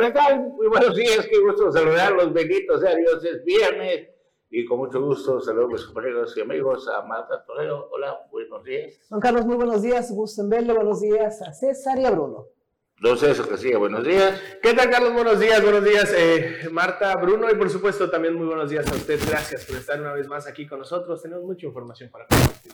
Hola, tal? Muy buenos días, qué gusto saludarlos, benditos sea Dios, es viernes y con mucho gusto saludo a mis compañeros y amigos, a Marta Torero, hola, buenos días. Juan Carlos, muy buenos días, gusto en verlo, buenos días a César y a Bruno. Don César sigue, buenos días. ¿Qué tal, Carlos? Buenos días, buenos días, eh, Marta, Bruno, y por supuesto también muy buenos días a usted. Gracias por estar una vez más aquí con nosotros. Tenemos mucha información para compartir.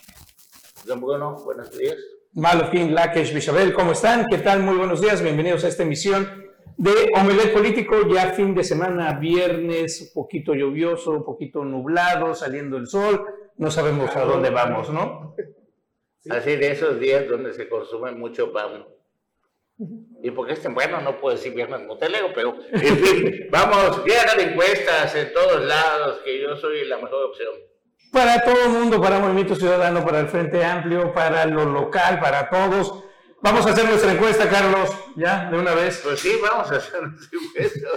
Don Bruno, buenos días. Malofin, Lakesh, Bishabel, ¿cómo están? ¿Qué tal? Muy buenos días, bienvenidos a esta emisión de Omelet Político, ya fin de semana, viernes, un poquito lluvioso, un poquito nublado, saliendo el sol, no sabemos a dónde vamos, ¿no? Así de esos días donde se consume mucho pan. Y porque este, bueno, no puedo decir viernes motelero, pero en fin, vamos, de encuestas en todos lados, que yo soy la mejor opción. Para todo el mundo, para Movimiento Ciudadano, para el Frente Amplio, para lo local, para todos. Vamos a hacer nuestra encuesta, Carlos, ya, de una vez. Pues sí, vamos a hacer nuestra encuesta.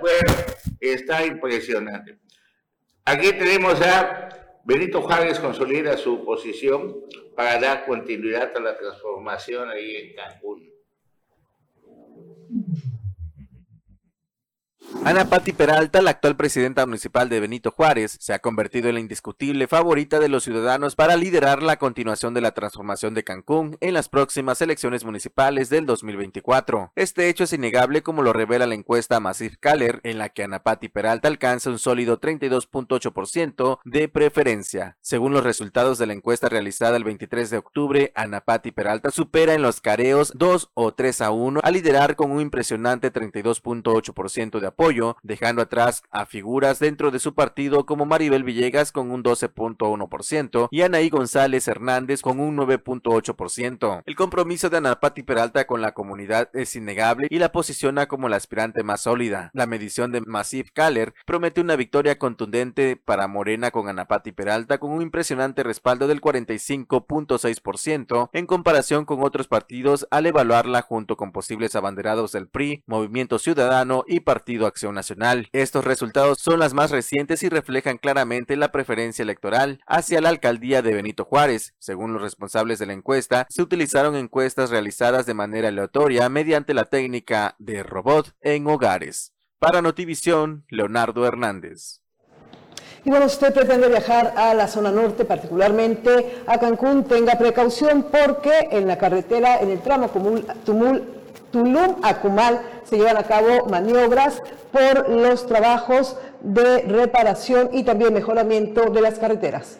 Bueno, está impresionante. Aquí tenemos a Benito Juárez consolida su posición para dar continuidad a la transformación ahí en Cancún. Ana Patti Peralta, la actual presidenta municipal de Benito Juárez, se ha convertido en la indiscutible favorita de los ciudadanos para liderar la continuación de la transformación de Cancún en las próximas elecciones municipales del 2024. Este hecho es innegable como lo revela la encuesta Massive Caller, en la que Ana Patti Peralta alcanza un sólido 32.8% de preferencia. Según los resultados de la encuesta realizada el 23 de octubre, Ana Patti Peralta supera en los careos 2 o 3 a 1 a liderar con un impresionante 32.8% de apoyo dejando atrás a figuras dentro de su partido como Maribel Villegas con un 12.1% y Anaí González Hernández con un 9.8%. El compromiso de Ana Patti Peralta con la comunidad es innegable y la posiciona como la aspirante más sólida. La medición de Massive Caller promete una victoria contundente para Morena con Ana Patti Peralta con un impresionante respaldo del 45.6% en comparación con otros partidos al evaluarla junto con posibles abanderados del PRI, Movimiento Ciudadano y Partido Acción Nacional. Estos resultados son las más recientes y reflejan claramente la preferencia electoral hacia la alcaldía de Benito Juárez. Según los responsables de la encuesta, se utilizaron encuestas realizadas de manera aleatoria mediante la técnica de robot en hogares. Para Notivisión, Leonardo Hernández. Y bueno, usted pretende viajar a la zona norte, particularmente a Cancún, tenga precaución porque en la carretera, en el tramo Tumul, Tulum-Acumal se llevan a cabo maniobras por los trabajos de reparación y también mejoramiento de las carreteras.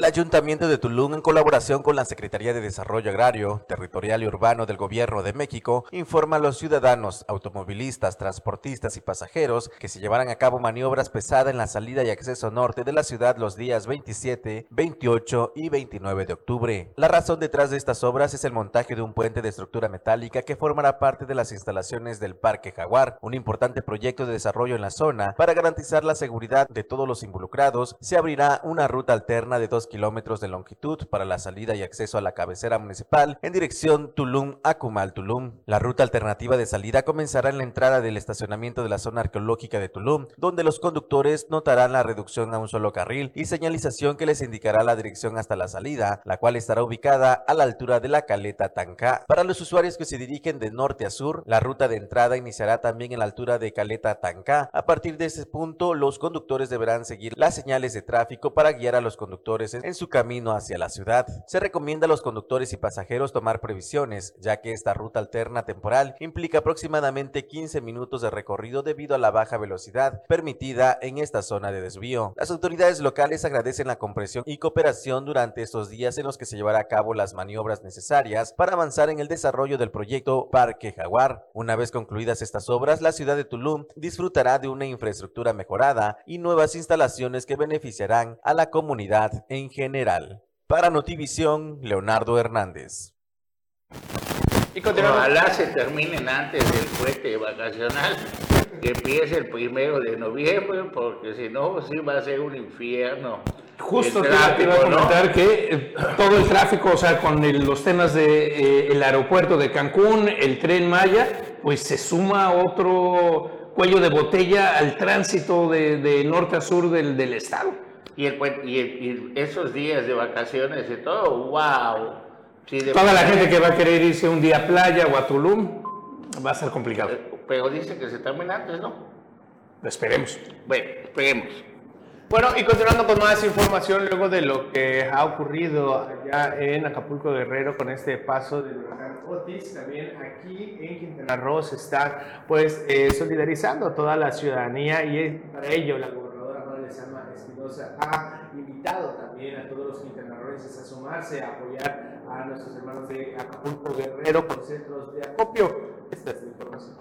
El Ayuntamiento de Tulum, en colaboración con la Secretaría de Desarrollo Agrario, Territorial y Urbano del Gobierno de México, informa a los ciudadanos, automovilistas, transportistas y pasajeros que se llevarán a cabo maniobras pesadas en la salida y acceso norte de la ciudad los días 27, 28 y 29 de octubre. La razón detrás de estas obras es el montaje de un puente de estructura metálica que formará parte de las instalaciones del Parque Jaguar, un importante proyecto de desarrollo en la zona. Para garantizar la seguridad de todos los involucrados, se abrirá una ruta alterna de dos kilómetros de longitud para la salida y acceso a la cabecera municipal en dirección Tulum a Cumal Tulum. La ruta alternativa de salida comenzará en la entrada del estacionamiento de la zona arqueológica de Tulum, donde los conductores notarán la reducción a un solo carril y señalización que les indicará la dirección hasta la salida, la cual estará ubicada a la altura de la caleta Tanca. Para los usuarios que se dirigen de norte a sur, la ruta de entrada iniciará también en la altura de caleta Tanca. A partir de ese punto, los conductores deberán seguir las señales de tráfico para guiar a los conductores su camino hacia la ciudad. Se recomienda a los conductores y pasajeros tomar previsiones, ya que esta ruta alterna temporal implica aproximadamente 15 minutos de recorrido debido a la baja velocidad permitida en esta zona de desvío. Las autoridades locales agradecen la comprensión y cooperación durante estos días en los que se llevará a cabo las maniobras necesarias para avanzar en el desarrollo del proyecto Parque Jaguar. Una vez concluidas estas obras, la ciudad de Tulum disfrutará de una infraestructura mejorada y nuevas instalaciones que beneficiarán a la comunidad en en general. Para Notivisión, Leonardo Hernández. Y Ojalá se terminen antes del puente vacacional, que empiece el primero de noviembre, porque si no, sí va a ser un infierno. Justo te iba a comentar que eh, todo el tráfico, o sea, con los temas del de, eh, aeropuerto de Cancún, el tren Maya, pues se suma otro cuello de botella al tránsito de, norte a sur del, del estado. Y, el, y, esos días de vacaciones y todo, wow. Toda la gente que va a querer irse un día a playa o a Tulum va a ser complicado. Pero dice que se termina antes, ¿no? Esperemos. Bueno, esperemos. Bueno, y continuando con más información luego de lo que ha ocurrido allá en Acapulco Guerrero con este paso del huracán Otis, también aquí en Quintana Roo se está pues eh, solidarizando toda la ciudadanía y para ello la Espinosa ha invitado también a todos los quintanarroenses a sumarse, a apoyar a nuestros hermanos de Acapulco Guerrero con centros de acopio. Esta es la información.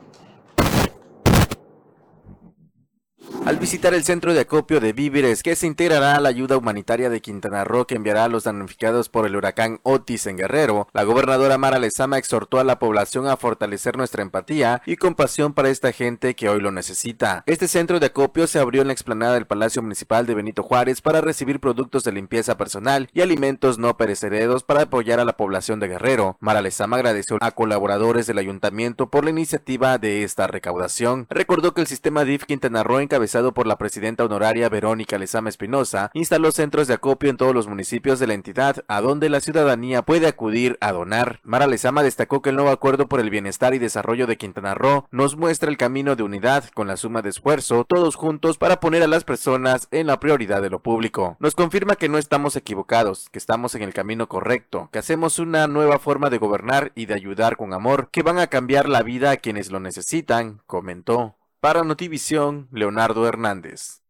Al visitar el centro de acopio de víveres que se integrará a la ayuda humanitaria de Quintana Roo que enviará a los damnificados por el huracán Otis en Guerrero, la gobernadora Mara Lezama exhortó a la población a fortalecer nuestra empatía y compasión para esta gente que hoy lo necesita. Este centro de acopio se abrió en la explanada del Palacio Municipal de Benito Juárez para recibir productos de limpieza personal y alimentos no perecederos para apoyar a la población de Guerrero. Mara Lezama agradeció a colaboradores del ayuntamiento por la iniciativa de esta recaudación. Recordó que el sistema DIF Quintana Roo encabezado por la presidenta honoraria Verónica Lezama Espinosa, instaló centros de acopio en todos los municipios de la entidad, a donde la ciudadanía puede acudir a donar. Mara Lezama destacó que el nuevo acuerdo por el bienestar y desarrollo de Quintana Roo nos muestra el camino de unidad con la suma de esfuerzo, todos juntos para poner a las personas en la prioridad de lo público. Nos confirma que no estamos equivocados, que estamos en el camino correcto, que hacemos una nueva forma de gobernar y de ayudar con amor, que van a cambiar la vida a quienes lo necesitan, comentó. Para Notivisión, Leonardo Hernández.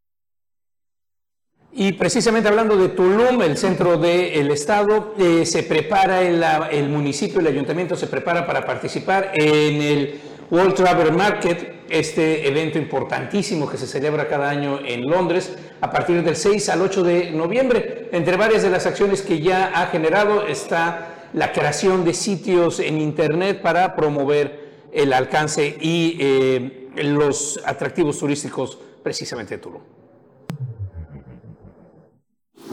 Y precisamente hablando de Tulum, el centro del estado, eh, se prepara el, municipio, el ayuntamiento se prepara para participar en el World Travel Market, este evento importantísimo que se celebra cada año en Londres a partir del 6 al 8 de noviembre. Entre varias de las acciones que ya ha generado está la creación de sitios en Internet para promover el alcance y eh, los atractivos turísticos precisamente de Tulum.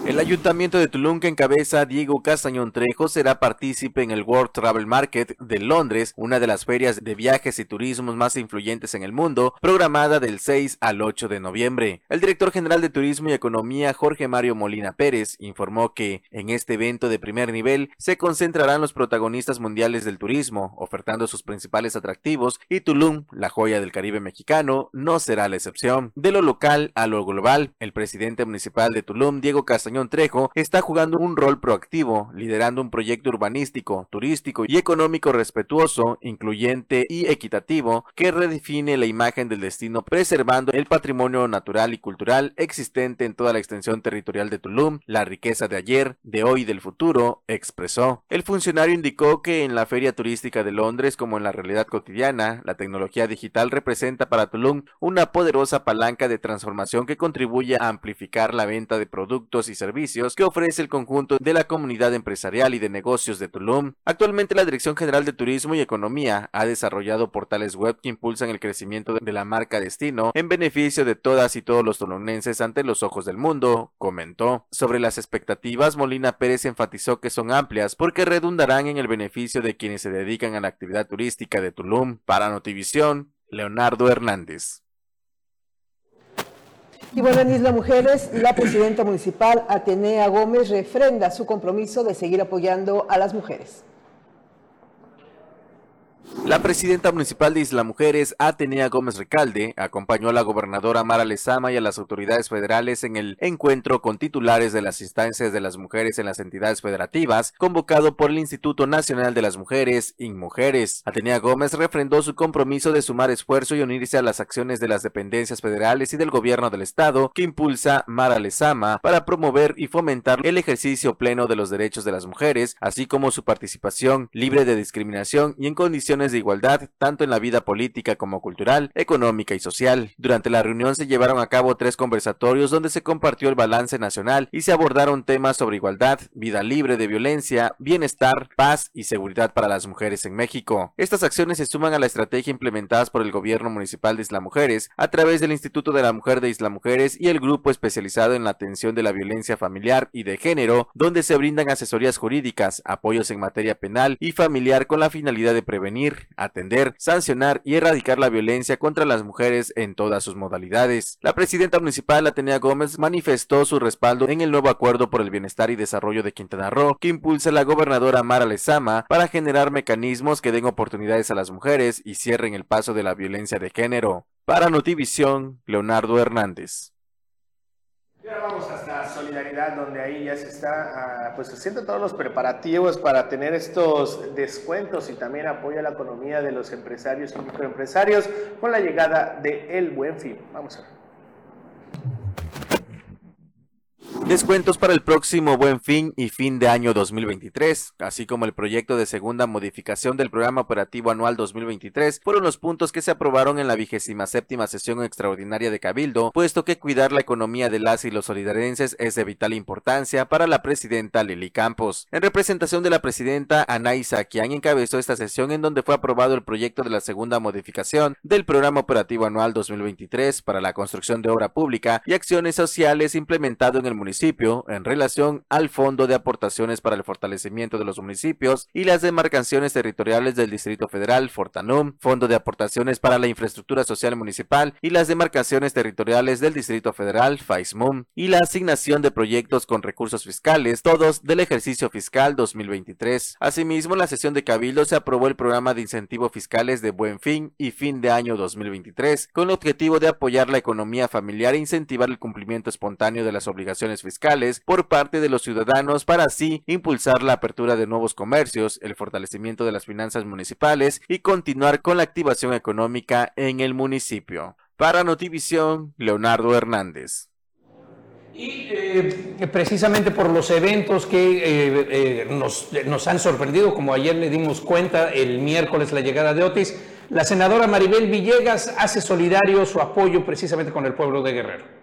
El Ayuntamiento de Tulum, que encabeza Diego Castañón Trejo, será partícipe en el World Travel Market de Londres, una de las ferias de viajes y turismos más influyentes en el mundo, programada del 6 al 8 de noviembre. El director general de Turismo y Economía, Jorge Mario Molina Pérez, informó que en este evento de primer nivel se concentrarán los protagonistas mundiales del turismo, ofertando sus principales atractivos, y Tulum, la joya del Caribe mexicano, no será la excepción. De lo local a lo global, el presidente municipal de Tulum, Diego Castañón Trejo está jugando un rol proactivo, liderando un proyecto urbanístico, turístico y económico respetuoso, incluyente y equitativo que redefine la imagen del destino preservando el patrimonio natural y cultural existente en toda la extensión territorial de Tulum, la riqueza de ayer, de hoy y del futuro, expresó. El funcionario indicó que en la feria turística de Londres como en la realidad cotidiana, la tecnología digital representa para Tulum una poderosa palanca de transformación que contribuye a amplificar la venta de productos y servicios servicios que ofrece el conjunto de la comunidad empresarial y de negocios de Tulum. Actualmente la Dirección General de Turismo y Economía ha desarrollado portales web que impulsan el crecimiento de la marca destino en beneficio de todas y todos los tulumnenses ante los ojos del mundo, comentó. Sobre las expectativas, Molina Pérez enfatizó que son amplias porque redundarán en el beneficio de quienes se dedican a la actividad turística de Tulum. Para Notivisión, Leonardo Hernández. Y bueno, en Isla Mujeres, la presidenta municipal Atenea Gómez refrenda su compromiso de seguir apoyando a las mujeres. La presidenta municipal de Isla Mujeres, Atenea Gómez Recalde, acompañó a la gobernadora Mara Lezama y a las autoridades federales en el encuentro con titulares de las instancias de las mujeres en las entidades federativas, convocado por el Instituto Nacional de las Mujeres, INMujeres. Atenea Gómez refrendó su compromiso de sumar esfuerzo y unirse a las acciones de las dependencias federales y del gobierno del estado que impulsa Mara Lezama para promover y fomentar el ejercicio pleno de los derechos de las mujeres, así como su participación libre de discriminación y en condiciones de igualdad tanto en la vida política como cultural, económica y social. Durante la reunión se llevaron a cabo tres conversatorios donde se compartió el balance nacional y se abordaron temas sobre igualdad, vida libre de violencia, bienestar, paz y seguridad para las mujeres en México. Estas acciones se suman a la estrategia implementadas por el gobierno municipal de Isla Mujeres a través del Instituto de la Mujer de Isla Mujeres y el grupo especializado en la atención de la violencia familiar y de género, donde se brindan asesorías jurídicas, apoyos en materia penal y familiar con la finalidad de prevenir atender, sancionar y erradicar la violencia contra las mujeres en todas sus modalidades. La presidenta municipal, Atenea Gómez, manifestó su respaldo en el nuevo acuerdo por el bienestar y desarrollo de Quintana Roo que impulsa la gobernadora Mara Lezama para generar mecanismos que den oportunidades a las mujeres y cierren el paso de la violencia de género. Para Notivisión, Leonardo Hernández. Ahora vamos hasta Solidaridad, donde ahí ya se está ah, pues haciendo todos los preparativos para tener estos descuentos y también apoyo a la economía de los empresarios y microempresarios con la llegada de El Buen Fin. Vamos a ver. Descuentos para el próximo Buen Fin y fin de año 2023, así como el proyecto de segunda modificación del Programa Operativo Anual 2023, fueron los puntos que se aprobaron en la vigésima séptima sesión extraordinaria de Cabildo, puesto que cuidar la economía de las y los solidarenses es de vital importancia para la presidenta Lili Campos. En representación de la presidenta Anaisa, quien encabezó esta sesión en donde fue aprobado el proyecto de la segunda modificación del Programa Operativo Anual 2023 para la construcción de obra pública y acciones sociales implementado en el municipio en relación al Fondo de Aportaciones para el Fortalecimiento de los Municipios y las demarcaciones territoriales del Distrito Federal, Fortanum, Fondo de Aportaciones para la Infraestructura Social Municipal y las demarcaciones territoriales del Distrito Federal, FAISMUM, y la asignación de proyectos con recursos fiscales, todos del ejercicio fiscal 2023. Asimismo, en la sesión de Cabildo se aprobó el programa de incentivos fiscales de Buen Fin y Fin de Año 2023, con el objetivo de apoyar la economía familiar e incentivar el cumplimiento espontáneo de las obligaciones fiscales por parte de los ciudadanos para así impulsar la apertura de nuevos comercios, el fortalecimiento de las finanzas municipales y continuar con la activación económica en el municipio. Para Notivisión, Leonardo Hernández. Y eh, precisamente por los eventos que eh, eh, nos, nos, han sorprendido, como ayer le dimos cuenta el miércoles la llegada de Otis, la senadora Maribel Villegas hace solidario su apoyo precisamente con el pueblo de Guerrero.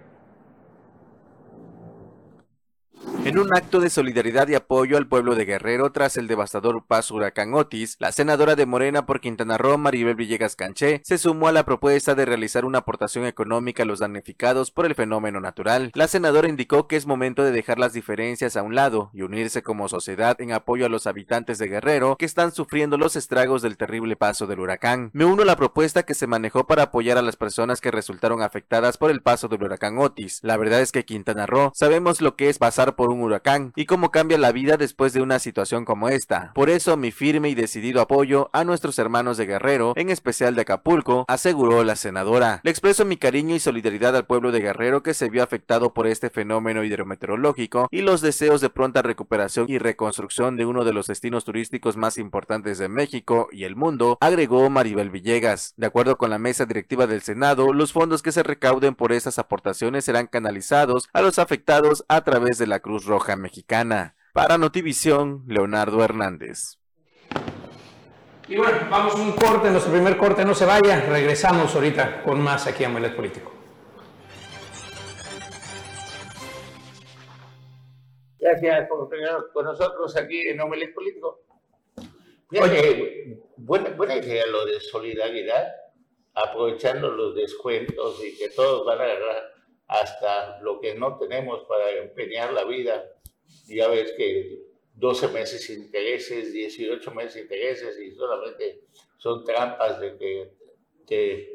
En un acto de solidaridad y apoyo al pueblo de Guerrero tras el devastador paso huracán Otis, la senadora de Morena por Quintana Roo, Maribel Villegas Canché, se sumó a la propuesta de realizar una aportación económica a los damnificados por el fenómeno natural. La senadora indicó que es momento de dejar las diferencias a un lado y unirse como sociedad en apoyo a los habitantes de Guerrero que están sufriendo los estragos del terrible paso del huracán. Me uno a la propuesta que se manejó para apoyar a las personas que resultaron afectadas por el paso del huracán Otis. La verdad es que Quintana Roo sabemos lo que es pasar por un huracán y cómo cambia la vida después de una situación como esta. Por eso mi firme y decidido apoyo a nuestros hermanos de Guerrero, en especial de Acapulco, aseguró la senadora. Le expreso mi cariño y solidaridad al pueblo de Guerrero que se vio afectado por este fenómeno hidrometeorológico y los deseos de pronta recuperación y reconstrucción de uno de los destinos turísticos más importantes de México y el mundo, agregó Maribel Villegas. De acuerdo con la mesa directiva del Senado, los fondos que se recauden por esas aportaciones serán canalizados a los afectados a través de la Cruz Roja Mexicana. Para Notivisión, Leonardo Hernández. Y bueno, vamos a un corte, nuestro primer corte, no se vaya, regresamos ahorita con más aquí a Muelet Político. Gracias por estar con nosotros aquí en Omelet Político. Oye, buena, buena idea lo de solidaridad, aprovechando los descuentos y que todos van a agarrar hasta lo que no tenemos para empeñar la vida. Ya ves que 12 meses intereses, 18 meses intereses y solamente son trampas de que, que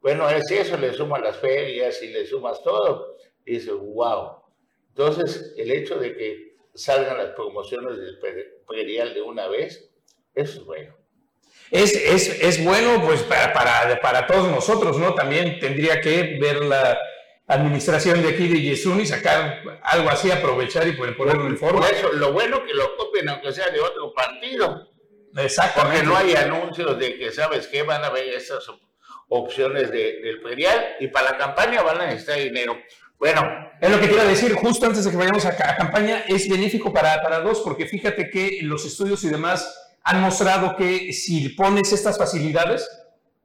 bueno, es eso, le sumas las ferias y le sumas todo. Y dices, wow. Entonces, el hecho de que salgan las promociones del predial de una vez, eso es bueno. Es, es, es bueno pues para, para, para, todos nosotros, ¿no? También tendría que ver la, administración de aquí de Yesuni, sacar algo así, aprovechar y ponerlo en forma. Por eso, lo bueno que lo copien, aunque sea de otro partido. Exactamente. Porque no hay anuncios de que, ¿sabes qué? Van a ver esas opciones de, del ferial y para la campaña van a necesitar dinero. Bueno. Es lo que quiero decir, justo antes de que vayamos a, a campaña, es benéfico para, para dos, porque fíjate que los estudios y demás han mostrado que si pones estas facilidades,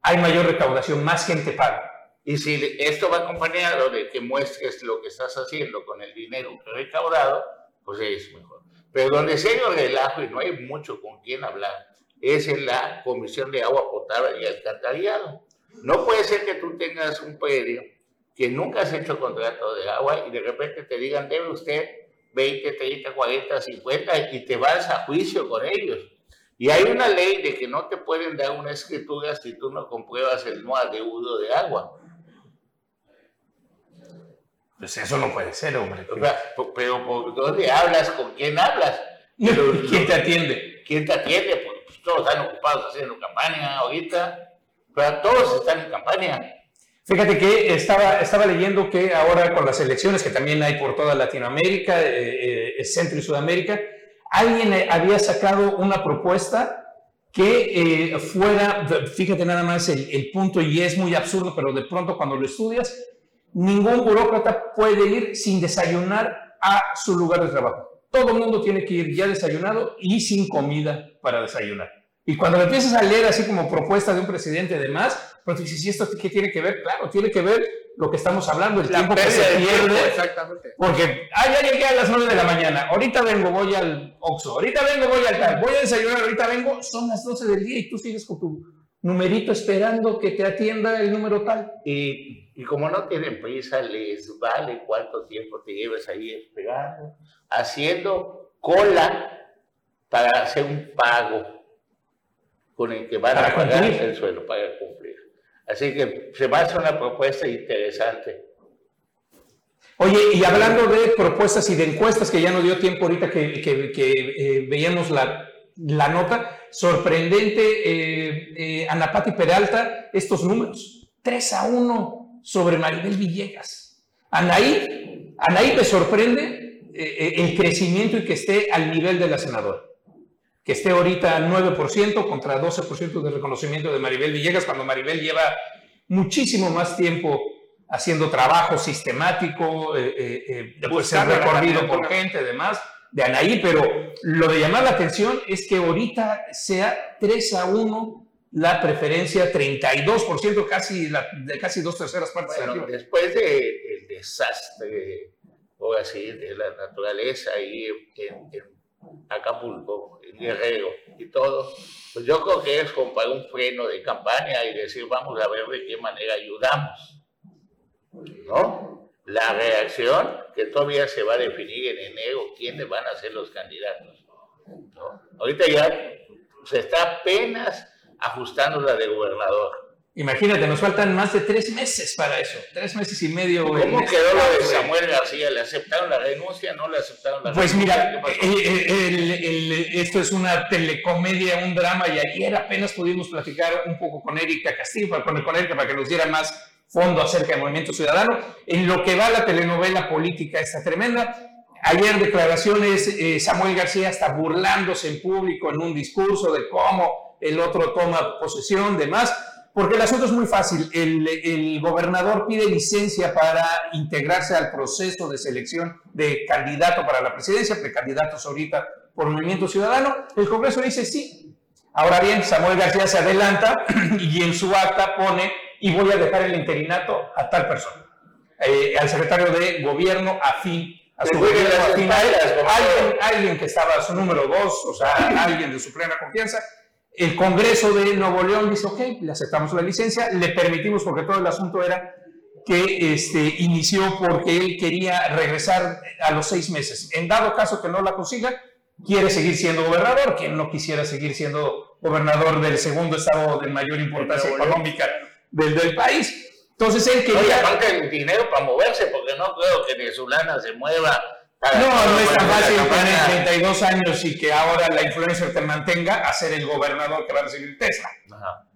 hay mayor recaudación, más gente paga. Y si esto va acompañado de que muestres lo que estás haciendo con el dinero recaudado, pues es mejor. Pero donde se ha el relajo y no hay mucho con quién hablar, es en la Comisión de Agua Potable y Alcantarillado. No puede ser que tú tengas un predio que nunca has hecho contrato de agua y de repente te digan, debe usted 20, 30, 40, 50 y te vas a juicio con ellos. Y hay una ley de que no te pueden dar una escritura si tú no compruebas el no adeudo de agua. Pues eso no puede ser, hombre. pero ¿por dónde hablas? ¿Con quién hablas? ¿Quién te atiende? ¿Quién te atiende? Pues, pues, todos están ocupados haciendo campaña ahorita. Pero todos están en campaña. Fíjate que estaba, estaba leyendo que ahora con las elecciones que también hay por toda Latinoamérica, eh, eh, Centro y Sudamérica, alguien eh, había sacado una propuesta que fuera, fíjate nada más el, el, punto y es muy absurdo, pero de pronto cuando lo estudias, ningún burócrata puede ir sin desayunar a su lugar de trabajo. Todo el mundo tiene que ir ya desayunado y sin comida para desayunar. Y cuando empiezas a leer así como propuesta de un presidente de más, pues dices, ¿y esto qué tiene que ver? Claro, tiene que ver lo que estamos hablando, el tiempo que se pierde. exactamente. Porque, ah, ya llegué a las 9 de la mañana, ahorita vengo, voy al Oxxo, ahorita vengo, voy al tal, voy a desayunar, ahorita vengo, son las 12 del día y tú sigues con tu numerito esperando que te atienda el número tal. Y, y como no tienen prisa, les vale cuánto tiempo te lleves ahí esperando, haciendo cola para hacer un pago con el que van a pagar el suelo para cumplir. Así que se va a hacer una propuesta interesante. Oye, y hablando de propuestas y de encuestas, que ya no dio tiempo ahorita que, que, eh, veíamos la, la, nota, sorprendente, eh, eh, Anapati Peralta, estos números, 3 a 1 sobre Maribel Villegas. Anaí, Anaí me sorprende eh, el crecimiento y que esté al nivel de la senadora. Que esté ahorita al 9% contra 12% de reconocimiento de Maribel Villegas, cuando Maribel lleva muchísimo más tiempo haciendo trabajo sistemático, eh, eh, eh ser recorrido por gente, además, de Anaí, pero lo de llamar la atención es que ahorita sea 3 a 1 la preferencia, 32%, casi, la, de casi dos terceras partes. Bueno, después del desastre, o así, de la naturaleza ahí en, en Acapulco, Guerrero y todo, pues yo creo que es comprar un freno de campaña y decir, vamos a ver de qué manera ayudamos. ¿No? La reacción que todavía se va a definir en enero, quiénes van a ser los candidatos. ¿no? Ahorita ya se está apenas ajustando la de gobernador. Imagínate, nos faltan más de tres meses para eso, tres meses y medio. ¿Cómo quedó lo de Samuel García? ¿Le aceptaron la denuncia? ¿No le aceptaron la pues Pues mira, esto es una telecomedia, un drama, y ayer apenas pudimos platicar un poco con Erika Castillo, con, con Erika, para que nos diera más fondo acerca del movimiento ciudadano. En lo que va la telenovela política está tremenda. Ayer declaraciones, eh, Samuel García está burlándose en público en un discurso de cómo el otro toma posesión, demás porque el asunto es muy fácil. El, gobernador pide licencia para integrarse al proceso de selección de candidato para la presidencia, precandidatos ahorita por Movimiento Ciudadano. El Congreso dice sí. Ahora bien, Samuel García se adelanta y en su acta pone y voy a dejar el interinato a tal persona, eh, al secretario de gobierno afín a su gobierno afín a él, alguien, alguien que estaba a su número dos, o sea, alguien de su plena confianza, el Congreso de Nuevo León dice, ok, le aceptamos la licencia, le permitimos porque todo el asunto era que este, inició porque él quería regresar a los seis meses. En dado caso que no la consiga, quiere seguir siendo gobernador, quien no quisiera seguir siendo gobernador del segundo estado de mayor importancia económica del, del país. Entonces él quería... No, aparte el dinero para moverse, porque no creo que Venezolana se mueva no, no es tan fácil tener 32 años y que ahora la influencer te mantenga a ser el gobernador que va a recibir Tesla.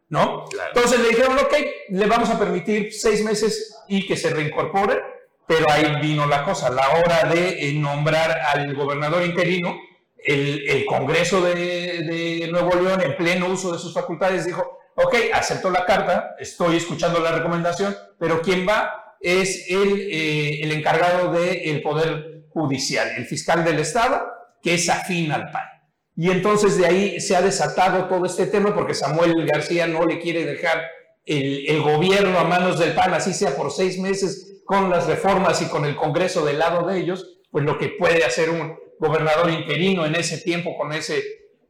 ¿No? Entonces le dijeron, ok, le vamos a permitir seis meses y que se reincorpore, pero ahí vino la cosa, la hora de eh, nombrar al gobernador interino, el, Congreso de, Nuevo León, en pleno uso de sus facultades, dijo, ok, acepto la carta, estoy escuchando la recomendación, pero quien va es el, eh, el encargado del poder judicial, el fiscal del Estado, que es afín al PAN. Y entonces de ahí se ha desatado todo este tema porque Samuel García no le quiere dejar el, gobierno a manos del PAN, así sea por seis meses, con las reformas y con el Congreso del lado de ellos, pues lo que puede hacer un gobernador interino en ese tiempo con ese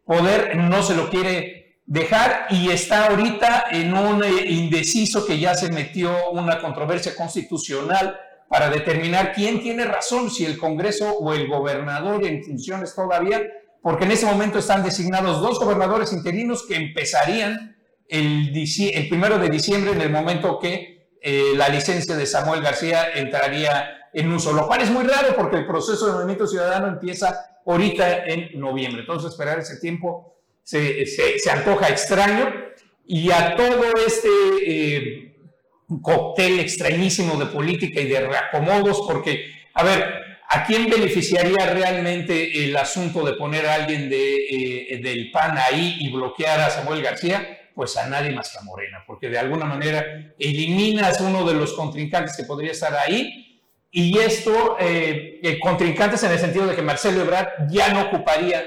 poder, no se lo quiere dejar y está ahorita en un indeciso que ya se metió una controversia constitucional para determinar quién tiene razón, si el Congreso o el gobernador en funciones todavía, porque en ese momento están designados dos gobernadores interinos que empezarían el, el primero de diciembre en el momento que eh, la licencia de Samuel García entraría en uso, lo cual es muy raro porque el proceso de movimiento ciudadano empieza ahorita en noviembre. Entonces, esperar ese tiempo se, se, antoja extraño y a todo este eh, cóctel extrañísimo de política y de reacomodos, porque, a ver, ¿a quién beneficiaría realmente el asunto de poner a alguien de, eh, del PAN ahí y bloquear a Samuel García? Pues a nadie más que a Morena, porque de alguna manera eliminas uno de los contrincantes que podría estar ahí y esto, eh, contrincantes en el sentido de que Marcelo Ebrard ya no ocuparía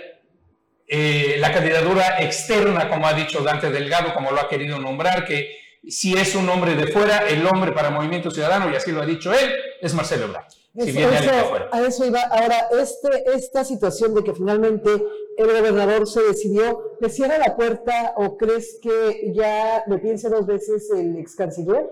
eh, la candidatura externa, como ha dicho Dante Delgado, como lo ha querido nombrar, que si es un hombre de fuera, el hombre para Movimiento Ciudadano, y así lo ha dicho él, es Marcelo Ebrard. Si viene A eso iba. Ahora, este, esta situación de que finalmente el gobernador se decidió, ¿le cierra la puerta o crees que ya le piense dos veces el ex canciller?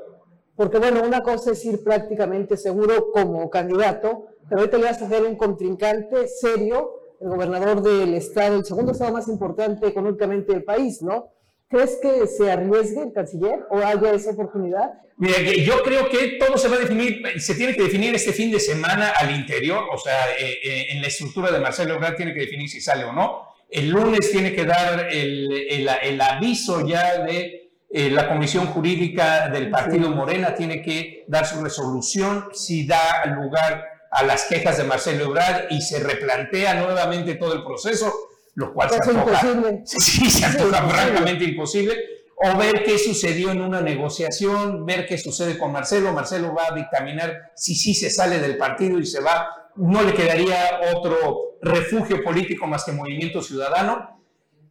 Porque bueno, una cosa es ir prácticamente seguro como candidato, pero ahorita le vas a hacer un contrincante serio, el gobernador del estado, el segundo estado más importante económicamente del país, ¿no? ¿Crees que se arriesgue el canciller o haya esa oportunidad? Mira, yo creo que todo se va a definir, se tiene que definir este fin de semana al interior, o sea, eh, eh, en la estructura de Marcelo Ebrard tiene que definir si sale o no. El lunes tiene que dar el, el, el aviso ya de eh, la Comisión Jurídica del Partido Morena tiene que dar su resolución si da lugar a las quejas de Marcelo Ebrard y se replantea nuevamente todo el proceso, lo cual se antoja, sí, se antoja francamente imposible, o ver qué sucedió en una negociación, ver qué sucede con Marcelo. Marcelo va a dictaminar si sí se sale del partido y se va, no le quedaría otro refugio político más que Movimiento Ciudadano.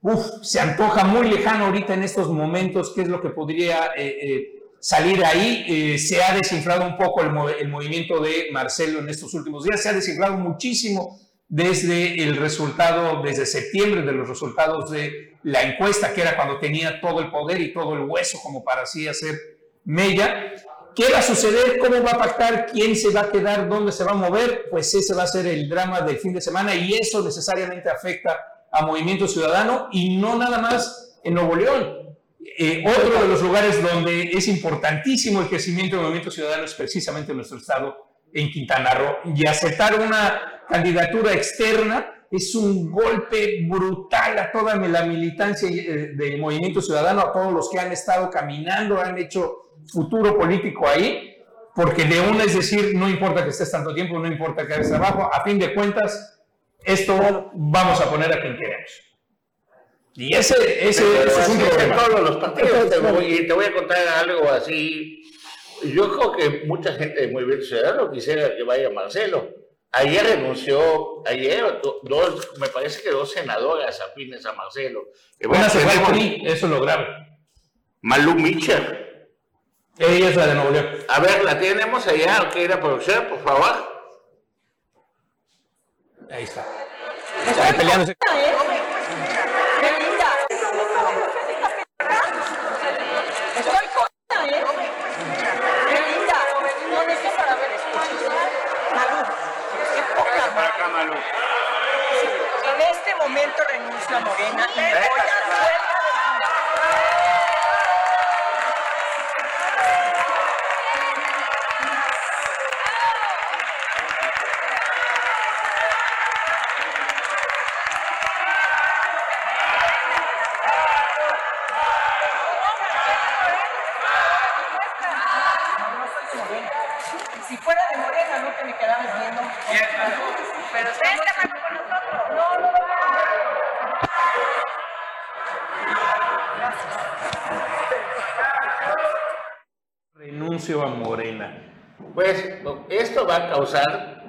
Uf, se antoja muy lejano ahorita en estos momentos qué es lo que podría eh, eh, salir ahí. Eh, se ha desinflado un poco el, movimiento de Marcelo en estos últimos días, se ha desinflado muchísimo desde el resultado, desde septiembre, de los resultados de la encuesta, que era cuando tenía todo el poder y todo el hueso como para así hacer mella. ¿Qué va a suceder? ¿Cómo va a pactar? ¿Quién se va a quedar? ¿Dónde se va a mover? Pues ese va a ser el drama del fin de semana y eso necesariamente afecta a Movimiento Ciudadano y no nada más en Nuevo León. Eh, otro de los lugares donde es importantísimo el crecimiento del Movimiento Ciudadano es precisamente nuestro estado, en Quintana Roo. Y aceptar una candidatura externa es un golpe brutal a toda la militancia eh, del Movimiento Ciudadano, a todos los que han estado caminando, han hecho futuro político ahí, porque de una es decir, no importa que estés tanto tiempo, no importa que hagas trabajo, a fin de cuentas, esto vamos a poner a quien queremos. Y ese, ese, es un problema. todos los partidos. Te voy, te voy a contar algo así. Yo creo que mucha gente muy bien ciudadano quisiera que vaya Marcelo. Ayer renunció, ayer dos, me parece que dos senadoras afines a Marcelo. Una se fue eso es lo grave. Malú Mitchell. Ella es la de Nuevo León. A ver, la tenemos allá, que era producción, por favor. Ahí está. Está peleándose. En este momento renuncio a Morena y voy a causar,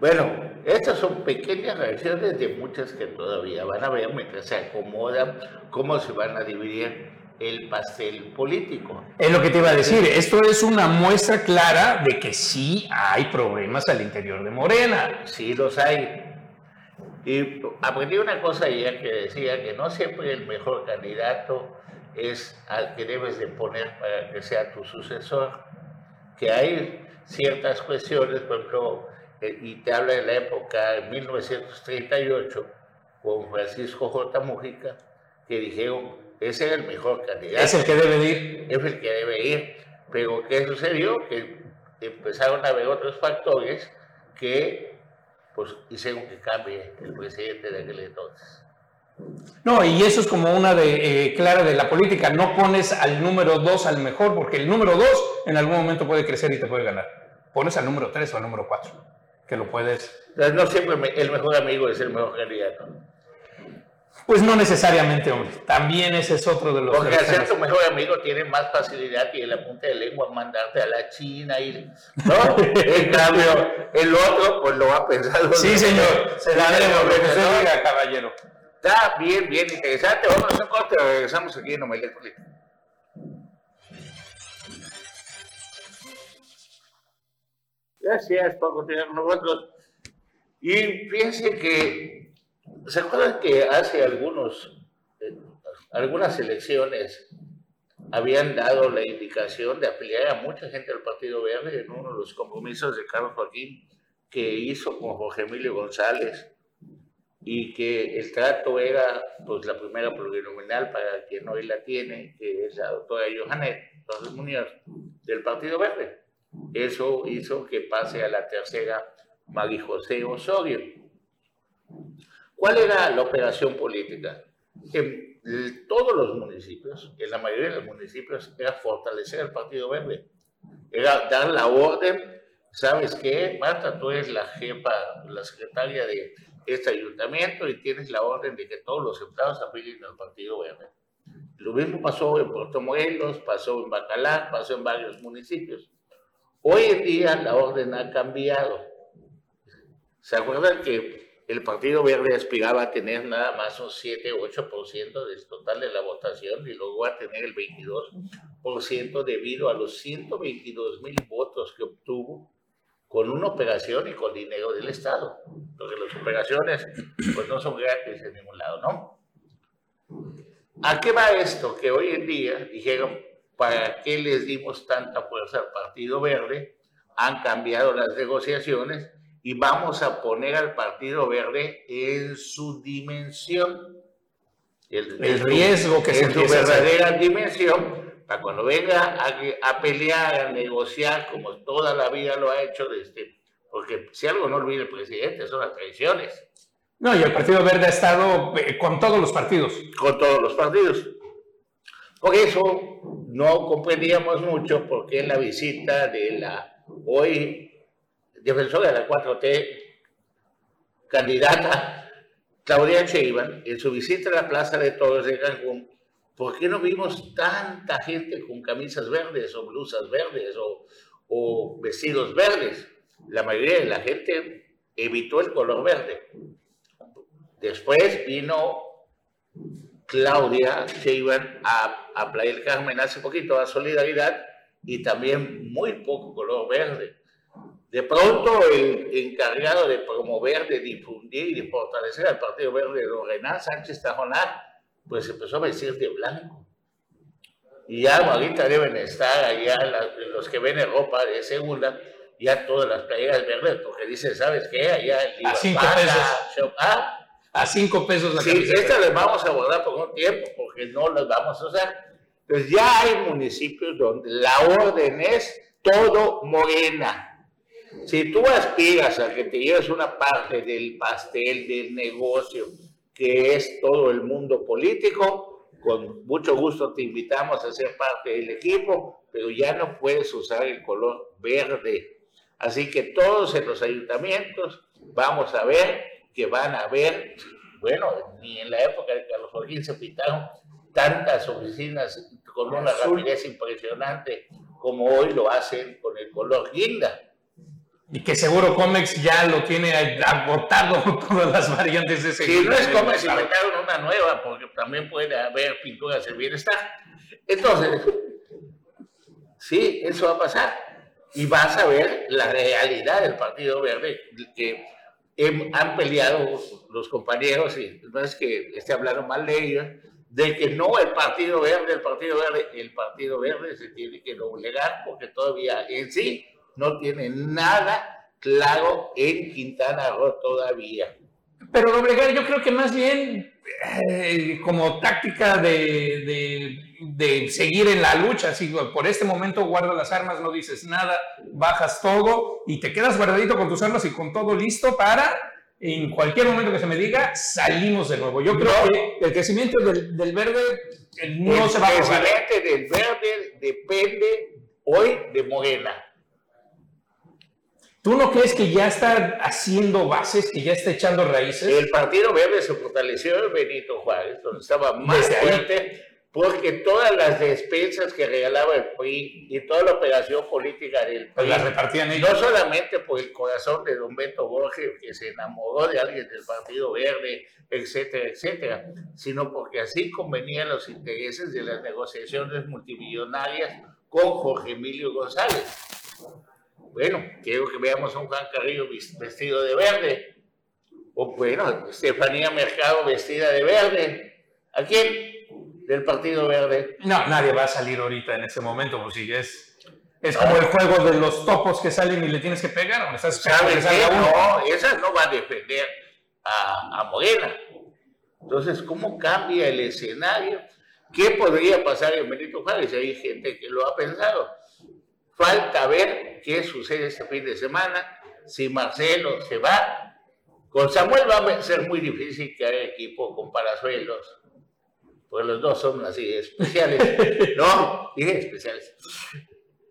bueno, estas son pequeñas reacciones de muchas que todavía van a ver mientras se acomodan cómo se van a dividir el pastel político. Es lo que te iba a decir, esto es una muestra clara de que sí hay problemas al interior de Morena. Sí los hay. Y aprendí una cosa ya que decía que no siempre el mejor candidato es al que debes de poner para que sea tu sucesor, que hay ciertas cuestiones, por ejemplo, eh, y te habla de la época de 1938, con Francisco J. Mujica, que dijeron, ese es el mejor candidato. Es el que debe ir. Es el que debe ir. Pero ¿qué sucedió? Que empezaron a haber otros factores que pues hicieron que cambie el presidente de aquel entonces. No, y eso es como una de eh, clara de la política. No pones al número dos al mejor, porque el número dos en algún momento puede crecer y te puede ganar. Pones al número tres o al número cuatro, que lo puedes. no siempre el mejor amigo es el mejor candidato. Pues no necesariamente, hombre. También ese es otro de los... Porque hacer tu mejor amigo tiene más facilidad que la punta de lengua mandarte a la China y... ¿No? en cambio, el otro pues lo ha pensado. Sí, señor. Se la debo, caballero. Está bien, bien interesante. Vamos a un corte, regresamos aquí en Omelet Gracias por continuar con nosotros. Y fíjense que, ¿se acuerdan que hace algunos, eh, algunas elecciones habían dado la indicación de afiliar a mucha gente al Partido Verde en uno de los compromisos de Carlos Joaquín que hizo con Jorge Emilio González? y que el trato era pues la primera plurinominal para quien hoy la tiene, que es la doctora Johanet Entonces Muñoz, del Partido Verde. Eso hizo que pase a la tercera Mari José Osorio. ¿Cuál era la operación política? En todos los municipios, en la mayoría de los municipios, era fortalecer el Partido Verde. Era dar la orden, ¿sabes qué? Marta, tú eres la jefa, la secretaria de este ayuntamiento y tienes la orden de que todos los empleados afilien al Partido Verde. Lo mismo pasó en Puerto Morelos, pasó en Bacalar, pasó en varios municipios. Hoy en día la orden ha cambiado. ¿Se acuerdan que el Partido Verde aspiraba a tener nada más un 7 o 8% del total de la votación y luego a tener el 22% debido a los 122 mil votos que obtuvo con una operación y con dinero del Estado, porque las operaciones pues no son gratis en ningún lado, ¿no? ¿A qué va esto? Que hoy en día dijeron, ¿para qué les dimos tanta fuerza al Partido Verde? Han cambiado las negociaciones y vamos a poner al Partido Verde en su dimensión. El, el riesgo que en su verdadera dimensión cuando venga a, pelear, a negociar, como toda la vida lo ha hecho, este, porque si algo no olvida el presidente, son las traiciones. No, y el Partido Verde ha estado eh, con todos los partidos. Con todos los partidos. Por eso no comprendíamos mucho por qué en la visita de la hoy defensora de la 4T, candidata Claudia Sheinbaum, en su visita a la Plaza de Toros de Cancún, ¿Por qué no vimos tanta gente con camisas verdes o blusas verdes o, vestidos verdes? La mayoría de la gente evitó el color verde. Después vino Claudia Sheinbaum a, a Playa del Carmen hace poquito a Solidaridad y también muy poco color verde. De pronto el encargado de promover, de difundir y de fortalecer al Partido Verde, Lorena Sánchez Tajonar, pues empezó a vestir de blanco. Y ya ahorita deben estar allá los que ven ropa de segunda, ya todas las playeras verdes, porque dice, ¿sabes qué? Allá a cinco pesos. ¿ah? A cinco pesos la Sí, estas las vamos a guardar por un tiempo, porque no las vamos a usar. Pues ya hay municipios donde la orden es todo morena. Si tú aspiras a que te lleves una parte del pastel, del negocio, que es todo el mundo político. Con mucho gusto te invitamos a ser parte del equipo, pero ya no puedes usar el color verde. Así que todos en los ayuntamientos vamos a ver que van a ver, bueno, ni en la época de Carlos Joaquín se pintaron tantas oficinas con una rapidez impresionante como hoy lo hacen con el color guinda. Y que seguro Comex ya lo tiene agotado todas las variantes de ese Si no es Comex, inventaron una nueva, porque también puede haber pinturas del bienestar. Entonces, sí, eso va a pasar. Y vas a ver la realidad del Partido Verde, que han peleado los compañeros, y no es que esté hablando mal de ellos, de que no el Partido Verde, el Partido Verde, el Partido Verde se tiene que doblegar porque todavía en sí no tiene nada claro en Quintana Roo todavía. Pero doblegar, yo creo que más bien eh, como táctica de, de, de, seguir en la lucha, así, por este momento guarda las armas, no dices nada, bajas todo y te quedas guardadito con tus armas y con todo listo para en cualquier momento que se me diga, salimos de nuevo. Yo creo que el crecimiento del, del verde no el se va a crecimiento del verde depende hoy de Morena. ¿Tú no crees que ya está haciendo bases, que ya está echando raíces? El Partido Verde se fortaleció en Benito Juárez, donde estaba más Desde ahí. Porque todas las despensas que regalaba el PRI y toda la operación política del Pues PRI, las repartían no ellos. solamente por el corazón de don Beto Borges, que se enamoró de alguien del Partido Verde, etcétera, etcétera, sino porque así convenían los intereses de las negociaciones multimillonarias con Jorge Emilio González. Bueno, quiero que veamos a un Juan Carrillo vestido de verde. O bueno, Estefanía Mercado vestida de verde. ¿A quién? Del Partido Verde. No, nadie va a salir ahorita en ese momento, pues sí, es, es como el juego de los topos que salen y le tienes que pegar, o estás esperando ¿Sabes que qué? salga uno. No, esa no va a defender a, a Morena. Entonces, ¿cómo cambia el escenario? ¿Qué podría pasar en Benito Juárez? Hay gente que lo ha pensado. Falta ver qué sucede este fin de semana, si Marcelo se va. Con Samuel va a ser muy difícil que haya equipo con Parazuelos, porque los dos son así especiales. no, dije especiales.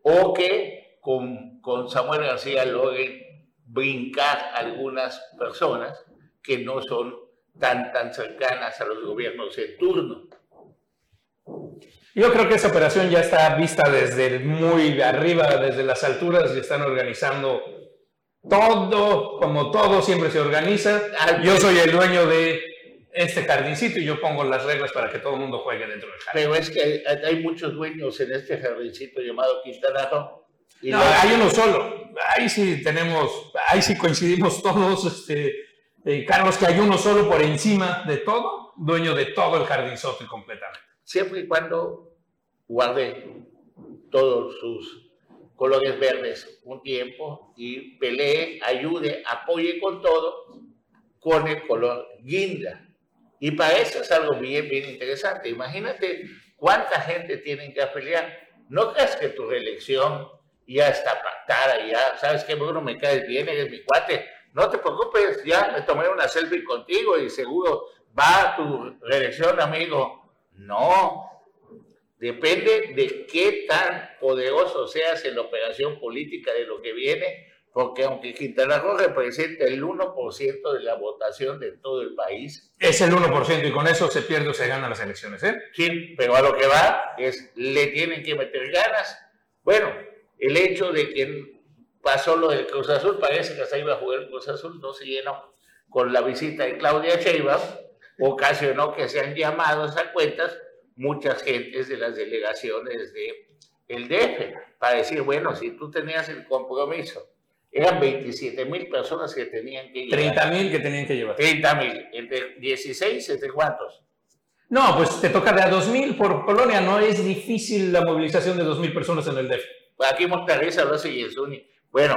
O que con, con Samuel García logren brincar algunas personas que no son tan, tan cercanas a los gobiernos en turno. Yo creo que esa operación ya está vista desde muy arriba, desde las alturas, y están organizando todo, como todo siempre se organiza. Yo soy el dueño de este jardincito y yo pongo las reglas para que todo el mundo juegue dentro del jardín. Pero es que hay, muchos dueños en este jardincito llamado Quintana Roo. Y No, los- hay uno solo. Ahí sí tenemos, ahí sí coincidimos todos, este, eh, Carlos, que hay uno solo por encima de todo, dueño de todo el jardinzote completamente. siempre y cuando guarde todos sus colores verdes un tiempo y pelee, ayude, apoye con todo con el color guinda. Y para eso es algo bien, bien interesante. Imagínate cuánta gente tienen que afiliar. No creas que tu reelección ya está pactada, ya sabes que Bruno me caes bien, eres mi cuate. No te preocupes, ya me tomé una selfie contigo y seguro va tu reelección, amigo. No, depende de qué tan poderoso seas en la operación política de lo que viene, porque aunque Quintana Roo representa el 1% de la votación de todo el país, Es el 1% y con eso se pierde o se gana las elecciones, ¿eh? sí, pero a lo que va es, le tienen que meter ganas. Bueno, el hecho de que pasó lo del Cruz Azul, parece que hasta iba a jugar el Cruz Azul, no se llenó con la visita de Claudia Sheinbaum, ocasionó que sean llamados a cuentas muchas gentes de las delegaciones de el DF para decir, bueno, si tú tenías el compromiso, eran 27 mil personas que tenían que llevar. 30 mil que tenían que llevar. 30 mil, entre 16, ¿entre cuántos? No, pues te toca de a 2 mil por colonia, no es difícil la movilización de 2 mil personas en el DF. Aquí Monterrey habló y el Zuni. Bueno,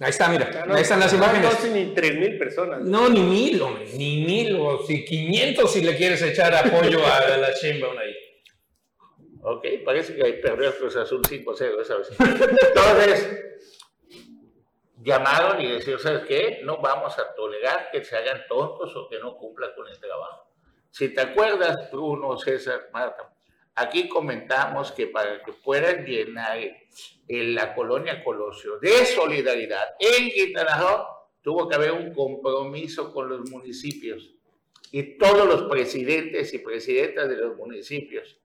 Ahí está, mira, no- ahí están las no, imágenes. No, ni tres mil personas. No, ni mil, hombre, ni mil, o si 500 si le quieres echar apoyo a la Sheinbaum ahí. Ok, parece que perdió el Cruz Azul 5-0 esa vez. Entonces, llamaron y decían, ¿sabes qué? No vamos a tolerar que se hagan tontos o que no cumplan con el trabajo. Si te acuerdas, Bruno, César, Marta, aquí comentamos que para que puedan llenar en la colonia Colosio de solidaridad en Quintana tuvo que haber un compromiso con los municipios y todos los presidentes y presidentas de los municipios,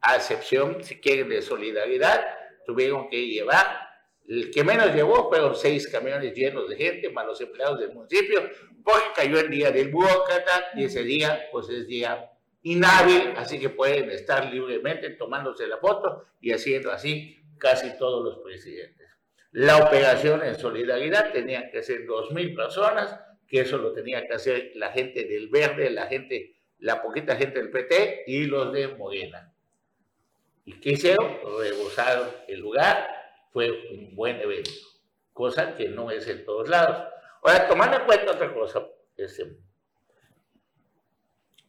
a excepción, si quieren, de solidaridad, tuvieron que llevar, el que menos llevó fueron seis camiones llenos de gente, más los empleados del municipio, porque cayó el día del burócrata y ese día, pues es día inhábil, así que pueden estar libremente tomándose la foto y haciendo así casi todos los presidentes. La operación en solidaridad tenía que ser dos mil personas, que eso lo tenía que hacer la gente del Verde, la gente, la poquita gente del PT y los de Morena. ¿Y qué hicieron? Rebosaron el lugar, fue un buen evento, cosa que no es en todos lados. Ahora, tomando en cuenta otra cosa, este,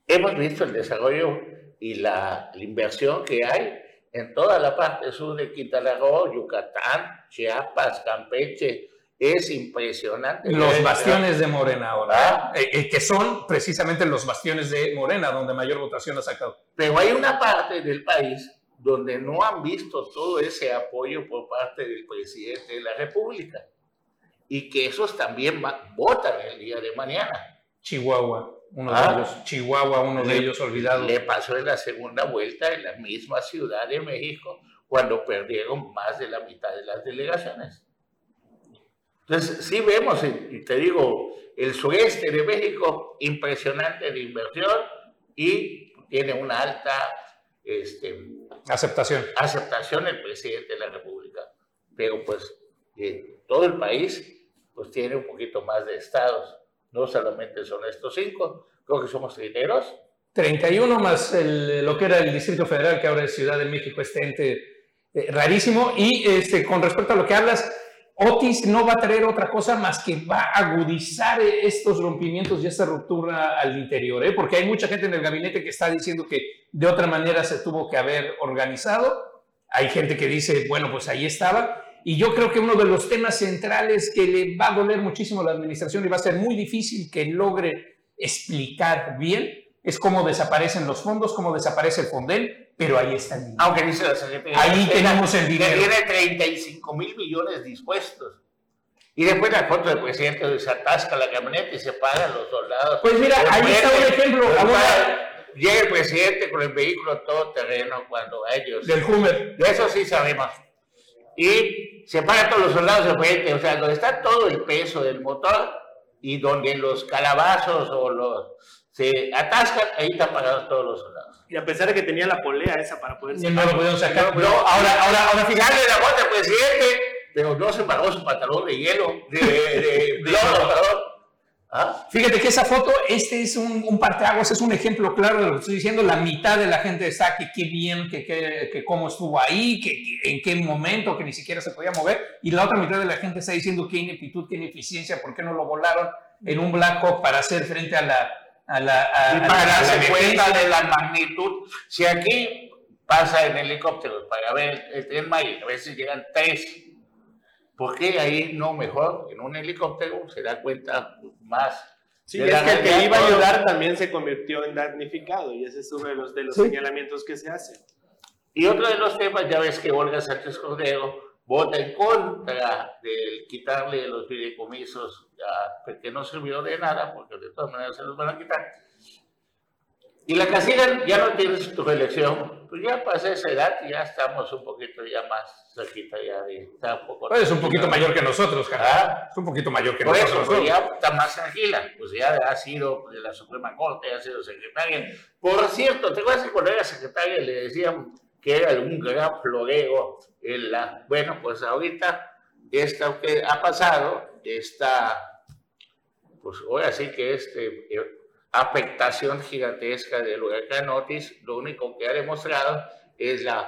hemos visto el desarrollo y la, la inversión que hay en toda la parte sur de Quintana Roo, Yucatán, Chiapas, Campeche, es impresionante. Los bastiones de Morena ahora, ¿Ah? eh, eh, que son precisamente los bastiones de Morena, donde mayor votación ha sacado. Pero hay una parte del país donde no han visto todo ese apoyo por parte del presidente de la República y que esos también votan el día de mañana. Chihuahua, uno de ah. ellos, Chihuahua, uno de ellos olvidado. Le pasó en la segunda vuelta en la misma Ciudad de México cuando perdieron más de la mitad de las delegaciones. Entonces, sí vemos, y te digo, el sureste de México, impresionante de inversión y tiene una alta este, aceptación. aceptación el presidente de la República. Pero pues eh, todo el país pues tiene un poquito más de estados. No solamente son estos cinco, creo que somos 32. 31 más lo que era el Distrito Federal, que ahora es Ciudad de México, este ente eh, rarísimo. Y este, con respecto a lo que hablas, Otis no va a traer otra cosa más que va a agudizar estos rompimientos y esta ruptura al interior, ¿eh? porque hay mucha gente en el gabinete que está diciendo que de otra manera se tuvo que haber organizado. Hay gente que dice, bueno, pues ahí estaba. Y yo creo que uno de los temas centrales que le va a doler muchísimo a la administración y va a ser muy difícil que logre explicar bien es cómo desaparecen los fondos, cómo desaparece el Fondel, pero ahí está el dinero. Aunque dice la secretaria. Ahí tenemos el dinero. Tiene 35 mil millones dispuestos. Y después la foto del presidente se atasca la camioneta y se pagan los soldados. Pues mira, ahí está un ejemplo. Llega el presidente con el vehículo todo terreno cuando ellos. Del Hummer. De eso sí sabemos. Y se pagan todos los soldados de frente, o sea, donde está todo el peso del motor y donde los calabazos o los se atascan, ahí están parados todos los soldados. Y a pesar de que tenía la polea esa para poder sacar. No lo pudieron sacar. No, ahora, ahora, ahora fíjate la voz del presidente, pero no se embargó su pantalón de hielo, de, de, de, ¿Ah? Fíjate que esa foto, este es un, un parteaguas, es un ejemplo claro de lo que estoy diciendo. La mitad de la gente está que qué bien, que, que, que cómo estuvo ahí, que, en qué momento, que ni siquiera se podía mover. Y la otra mitad de la gente está diciendo qué ineptitud, qué ineficiencia, por qué no lo volaron en un Black Hawk para hacer frente a la, y para darse cuenta de la magnitud. Si aquí pasa en helicópteros para ver el tren Maya, a veces llegan tres. ¿Por qué ahí no mejor? En un helicóptero se da cuenta más. Sí, es que el que iba a ayudar también se convirtió en damnificado y ese es uno de los, de los señalamientos que se hacen. Y otro de los temas, ya ves que Olga Sánchez Cordero vota en contra de quitarle los fideicomisos, que no sirvió de nada, porque de todas maneras se los van a quitar. Y la casilla ya no tiene su reelección, pues ya pasé esa edad y ya estamos un poquito ya más cerquita ya de, está un poco... Pues es un poquito mayor que nosotros. ¿Ah? Es un poquito mayor que Por nosotros. Por eso, pues ya está más tranquila, pues ya ha sido de la Suprema Corte, ha sido secretaria. Por cierto, te acuerdas que cuando era secretaria le decían que era un gran floreo en la... Bueno, pues ahorita esto que ha pasado, esta, pues ahora sí que este eh, afectación gigantesca del huracán Otis, lo único que ha demostrado es la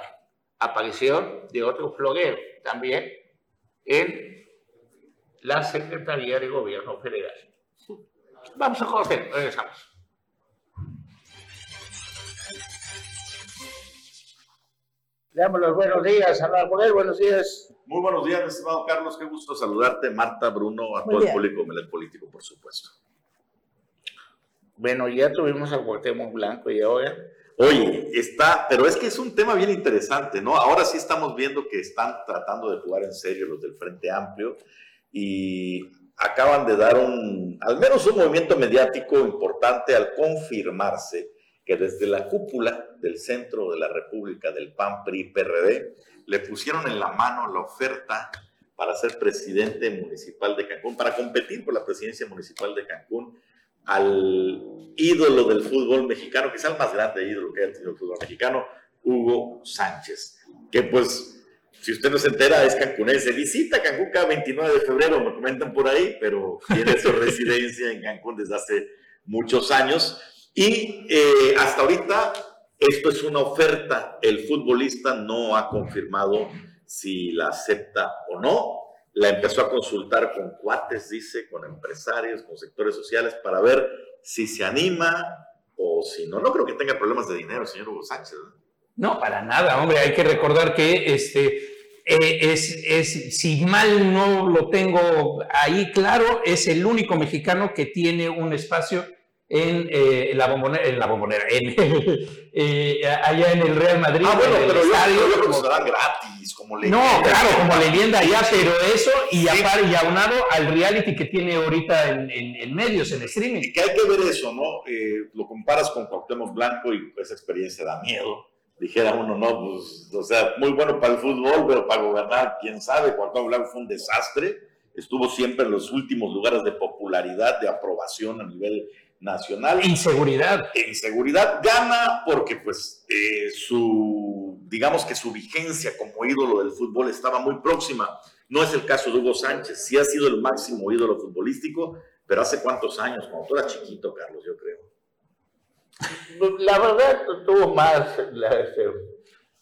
aparición de otro flogueo también en la Secretaría de Gobierno Federal. Vamos a correr, regresamos. Le damos los buenos días a la mujer, buenos días. Muy buenos días, estimado Carlos, qué gusto saludarte, Marta, Bruno, a todo el público Melet Político, por supuesto. Bueno, ya tuvimos al Cuauhtémoc Blanco y ahora... Oye, está, pero es que es un tema bien interesante, ¿no? Ahora sí estamos viendo que están tratando de jugar en serio los del Frente Amplio y acaban de dar un, al menos un movimiento mediático importante al confirmarse que desde la cúpula del centro de la República del PAN, PRI, PRD, le pusieron en la mano la oferta para ser presidente municipal de Cancún, para competir por la presidencia municipal de Cancún, al ídolo del fútbol mexicano, quizá el más grande ídolo que ha tenido el fútbol mexicano, Hugo Sánchez, que pues, si usted no se entera, es cancunense. Visita Cancún cada 29 de febrero, me comentan por ahí, pero tiene su residencia en Cancún desde hace muchos años. Y eh, hasta ahorita esto es una oferta. El futbolista no ha confirmado si la acepta o no. la empezó a consultar con cuates, dice, con empresarios, con sectores sociales, para ver si se anima o si no. No creo que tenga problemas de dinero, señor Hugo Sánchez. No, para nada, hombre. Hay que recordar que este, eh, es, es, si mal no lo tengo ahí claro, es el único mexicano que tiene un espacio en, eh, la bombonera, en la bombonera, en, eh, allá en el Real Madrid. Ah, bueno, en pero yo, estadio, yo que como- gratis, como leyenda. No, claro, como leyenda allá, pero eso y, Sí. apar- y aunado al reality que tiene ahorita en, en- en medios, en streaming. Y que hay que ver eso, ¿no? Eh, lo comparas con Cuauhtémoc Blanco y esa experiencia da miedo. Dijera uno, no, pues, o sea, muy bueno para el fútbol, pero para gobernar, quién sabe. Cuauhtémoc Blanco fue un desastre. Estuvo siempre en los últimos lugares de popularidad, de aprobación a nivel nacional. Inseguridad. en seguridad gana porque pues eh, su digamos que su vigencia como ídolo del fútbol estaba muy próxima no es el caso de Hugo Sánchez sí ha sido el máximo ídolo futbolístico pero hace cuántos años cuando tú eras chiquito Carlos yo creo La verdad, tuvo más, la- este,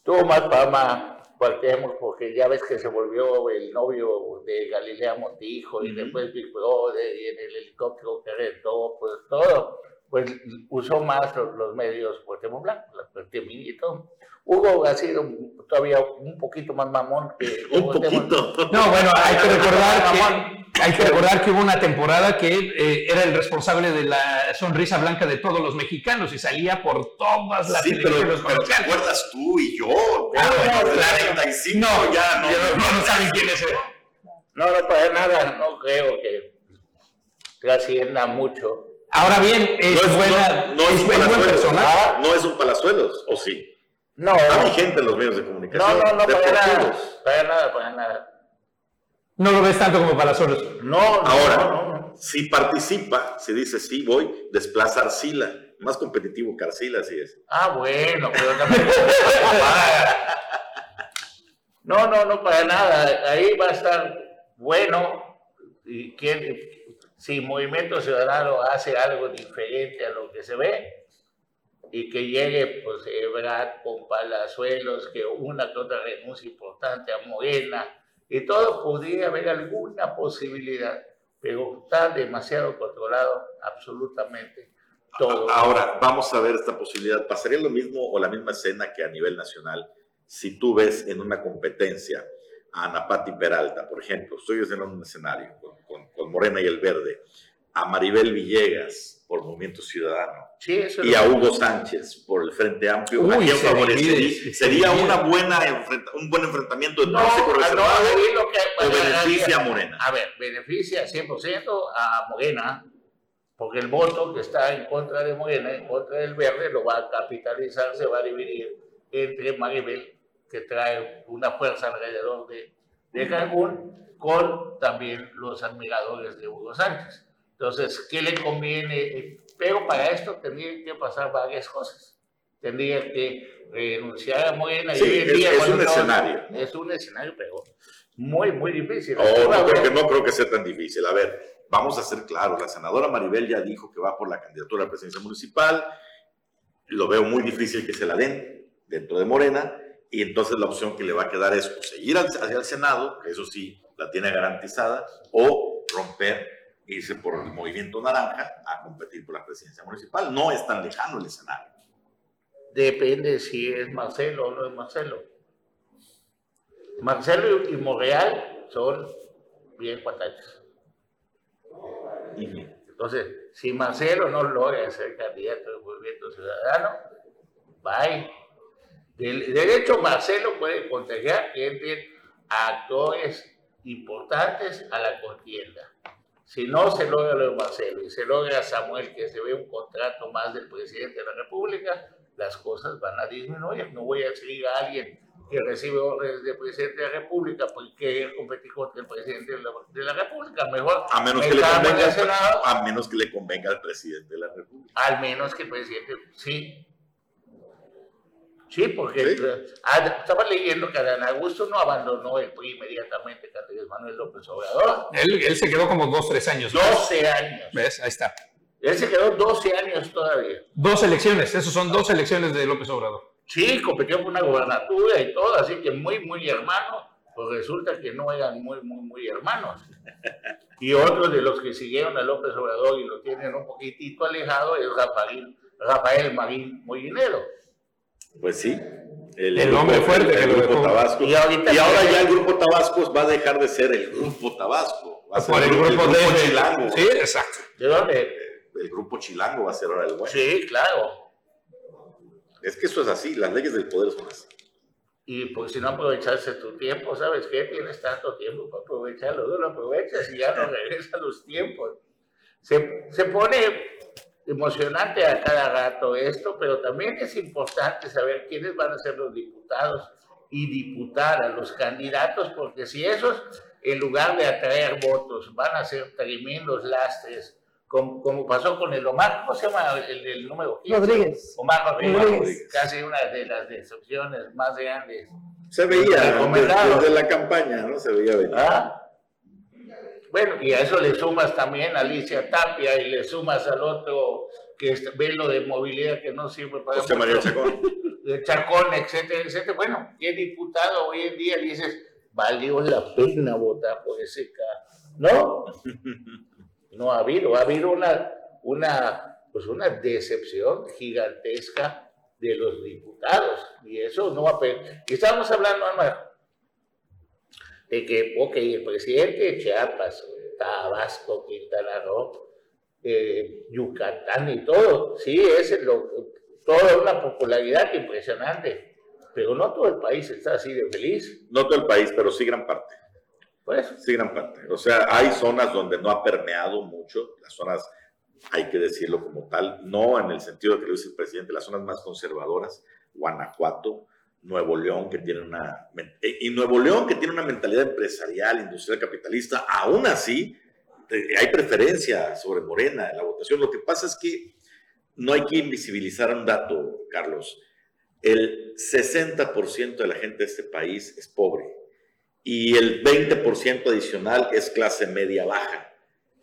tuvo más fama Cuauhtémoc, porque ya ves que se volvió el novio de Galilea Montijo y después Big Brother y en el helicóptero que rentó, pues todo, pues usó más los, los medios Cuauhtémoc Blanco, la Cuauhtémoc y todo. Hugo ha sido todavía un poquito más mamón que un poquito. No, bueno, hay que recordar que, hay que, recordar que hubo una temporada que eh, era el responsable de la sonrisa blanca de todos los mexicanos y salía por todas las sí pero, televisiones pero te acuerdas tú y yo Ah, bueno, Pero de claro. 35 No, ya no, ya no, no saben quién es. ¿eh? No, no, para nada, no creo que trascienda mucho. Ahora bien, es, no es, buena, no, no es es un buen palazuelos personaje. Ah, no es un palazuelos o sí No, hay gente en los medios de no, comunicación no, no, para nada, para nada, para nada. No lo ves tanto como Palazuelos. No, no, Ahora, no, no, no. si participa, si dice sí voy, desplaza a Arcila. Más competitivo que Arcila, así es. Ah, bueno, pero también. No, no, no, para nada. Ahí va a estar bueno. Y quién, si Movimiento Ciudadano hace algo diferente a lo que se ve, y que llegue, pues, Ebrard con Palazuelos, que una que otra renuncia importante a Morena, y todo, podría haber alguna posibilidad, pero está demasiado controlado absolutamente todo. Ahora, vamos a ver esta posibilidad. ¿Pasaría lo mismo o la misma escena que a nivel nacional si tú ves en una competencia a Ana Pati Peralta, por ejemplo, estoy en un escenario con- con Morena y el Verde, a Maribel Villegas por Movimiento Ciudadano Sí, eso es y a Hugo Sánchez por el Frente Amplio, Uy, ¿a quién se favorecería? divide, se Sería divide. una buena enfrenta- un buen enfrentamiento entre No, ese ah, no, lo que- o beneficia a Morena. A ver, beneficia 100% a Morena, porque el voto que está en contra de Morena, en contra del verde, lo va a capitalizar, se va a dividir entre Maribel, que trae una fuerza alrededor de, de Cancún, con también los admiradores de Hugo Sánchez. Entonces, ¿qué le conviene? Pero para esto tendrían que pasar varias cosas. Tendría que renunciar a Morena. y Sí, en es- día, es un no- escenario. Es un escenario, pero muy, muy difícil. Oh, no, creo que, no creo que sea tan difícil. A ver, vamos a ser claros. La senadora Maribel ya dijo que va por la candidatura a la presidencia municipal. Lo veo muy difícil que se la den dentro de Morena. Y entonces la opción que le va a quedar es o seguir hacia el Senado, que eso sí la tiene garantizada, o romper, irse por el movimiento naranja a competir por la presidencia municipal. No es tan lejano el escenario. Depende si es Marcelo o no es Marcelo. Marcelo y Monreal son bien cuataches. Entonces, si Marcelo no logra ser candidato del Movimiento Ciudadano, bye. De, de hecho, Marcelo puede contagiar que entren a actores importantes a la contienda. Si no se logra lo de Marcelo y se logra Samuel, que se ve un contrato más del presidente de la República, las cosas van a disminuir. No voy a seguir a alguien que recibe órdenes del presidente de la República porque competir contra el presidente de la, de la República. Mejor A menos, me que le convenga, a menos que le convenga al presidente de la República. al menos que el presidente, sí. Sí, porque Sí. estaba leyendo que Adán Augusto no abandonó el PRI inmediatamente que Andrés Manuel López Obrador. Él, él se quedó como dos, tres años. 12 años. ¿Ves? Ahí está. Él se quedó 12 años todavía. Dos elecciones, esos son dos elecciones de López Obrador. Sí, compitió por una gobernatura y todo, así que muy, muy hermano pues resulta que no eran muy, muy, muy hermanos. Y otros de los que siguieron a López Obrador y lo tienen un poquitito alejado es Rafael, Rafael Marín Mollinero. Pues sí. El hombre fuerte el que grupo dejó. Tabasco. Y ahora ya el grupo Tabasco va a dejar de ser el grupo Tabasco. Va a ser Por el grupo de... Chilango. Sí, exacto. ¿De dónde? El grupo Chilango va a ser ahora el bueno. Sí, claro. Es que eso es así, las leyes del poder son así. Y pues si no aprovecharse tu tiempo, ¿sabes qué? Tienes tanto tiempo para aprovecharlo, no lo aprovechas y ya no regresan los tiempos. Se, se pone emocionante a cada rato esto, pero también es importante saber quiénes van a ser los diputados y diputar a los candidatos, porque si esos, en lugar de atraer votos, van a ser tremendos lastres, como, como pasó con el Omar, ¿cómo se llama el, el número 15? Rodríguez. Omar Rodríguez, Rodríguez. casi una de las decepciones más grandes. Se veía desde la campaña, ¿no? Se veía venir. ¿Ah? Bueno, y a eso le sumas también a Alicia Tapia y le sumas al otro que es- ve lo de movilidad que no sirve para José María Chacón. de Chacón, etcétera, etcétera. Bueno, el diputado hoy en día dices, valió la pena votar por ese cara. No, no ha habido, ha habido una, una, pues una decepción gigantesca de los diputados. Y eso no va a... Y estamos hablando, Álvaro, de que, ok, el presidente de Chiapas, Tabasco, Quintana Roo, eh, Yucatán y todo, sí, es lo, toda una popularidad impresionante, pero no todo el país está así de feliz. No todo el país, pero sí gran parte. Pues, Sí, gran parte. O sea, hay zonas donde no ha permeado mucho, las zonas, hay que decirlo como tal, no en el sentido de que lo dice el presidente, las zonas más conservadoras, Guanajuato, Nuevo León, que tiene una, eh, y Nuevo León, que tiene una mentalidad empresarial, industrial, capitalista, aún así, hay preferencia sobre Morena en la votación. Lo que pasa es que no hay que invisibilizar un dato, Carlos. El 60% de la gente de este país es pobre y el 20% adicional es clase media baja.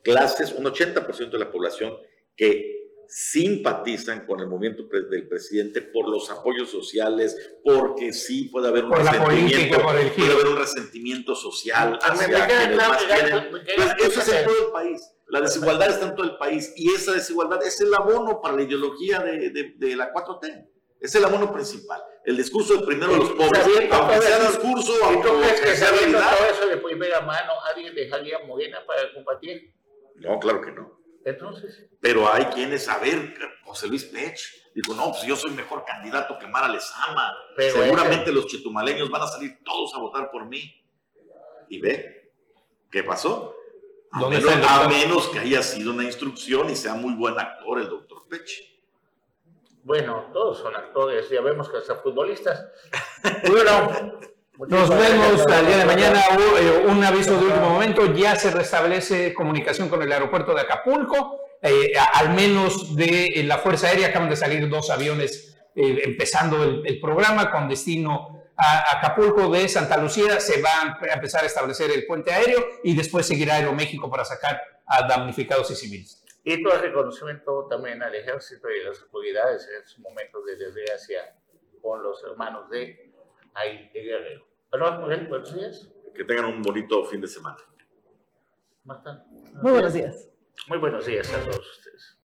Clases, un 80% de la población que simpatizan con el movimiento del presidente por los apoyos sociales, porque sí puede haber un Por resentimiento, política, puede haber un resentimiento social A mí me hacia queda quienes claro más que ya- quieren. que ya- Pues eso es en todo el país. La desigualdad está en todo el país y esa desigualdad es el abono para la ideología de, de- de la 4T. Es el abono principal. El discurso de primero los pobres. Aunque sea discurso, ¿Y tú aunque que sea realidad. todo eso de primera mano, alguien dejaría Morena para combatir? No, claro que no. Entonces, Pero hay quienes, a ver, José Luis Pech, dijo, no, pues yo soy mejor candidato que Mara Lezama. Pero Seguramente los chetumaleños van a salir todos a votar por mí. Y ve, ¿qué pasó? A ¿Dónde menos, está el a doctor? menos que haya sido una instrucción y sea muy buen actor el doctor Pech. bueno, todos son actores, ya vemos que hasta futbolistas. Bueno, Nos vemos al día de mañana. Eh, un aviso de último momento. Ya se restablece comunicación con el aeropuerto de Acapulco. Eh, al menos de eh, la Fuerza Aérea acaban de salir dos aviones eh, empezando el, el programa con destino a Acapulco de Santa Lucía. Se va a empe- a empezar a establecer el puente aéreo y después seguirá Aeroméxico para sacar a damnificados y civiles. Y todo el reconocimiento también al ejército y a las autoridades en su momento de desgracia con los hermanos de ahí de Guerrero. Pero, Miguel, buenos días. Que tengan un bonito fin de semana. Marta. Muy buenos días. Muy buenos días a todos ustedes.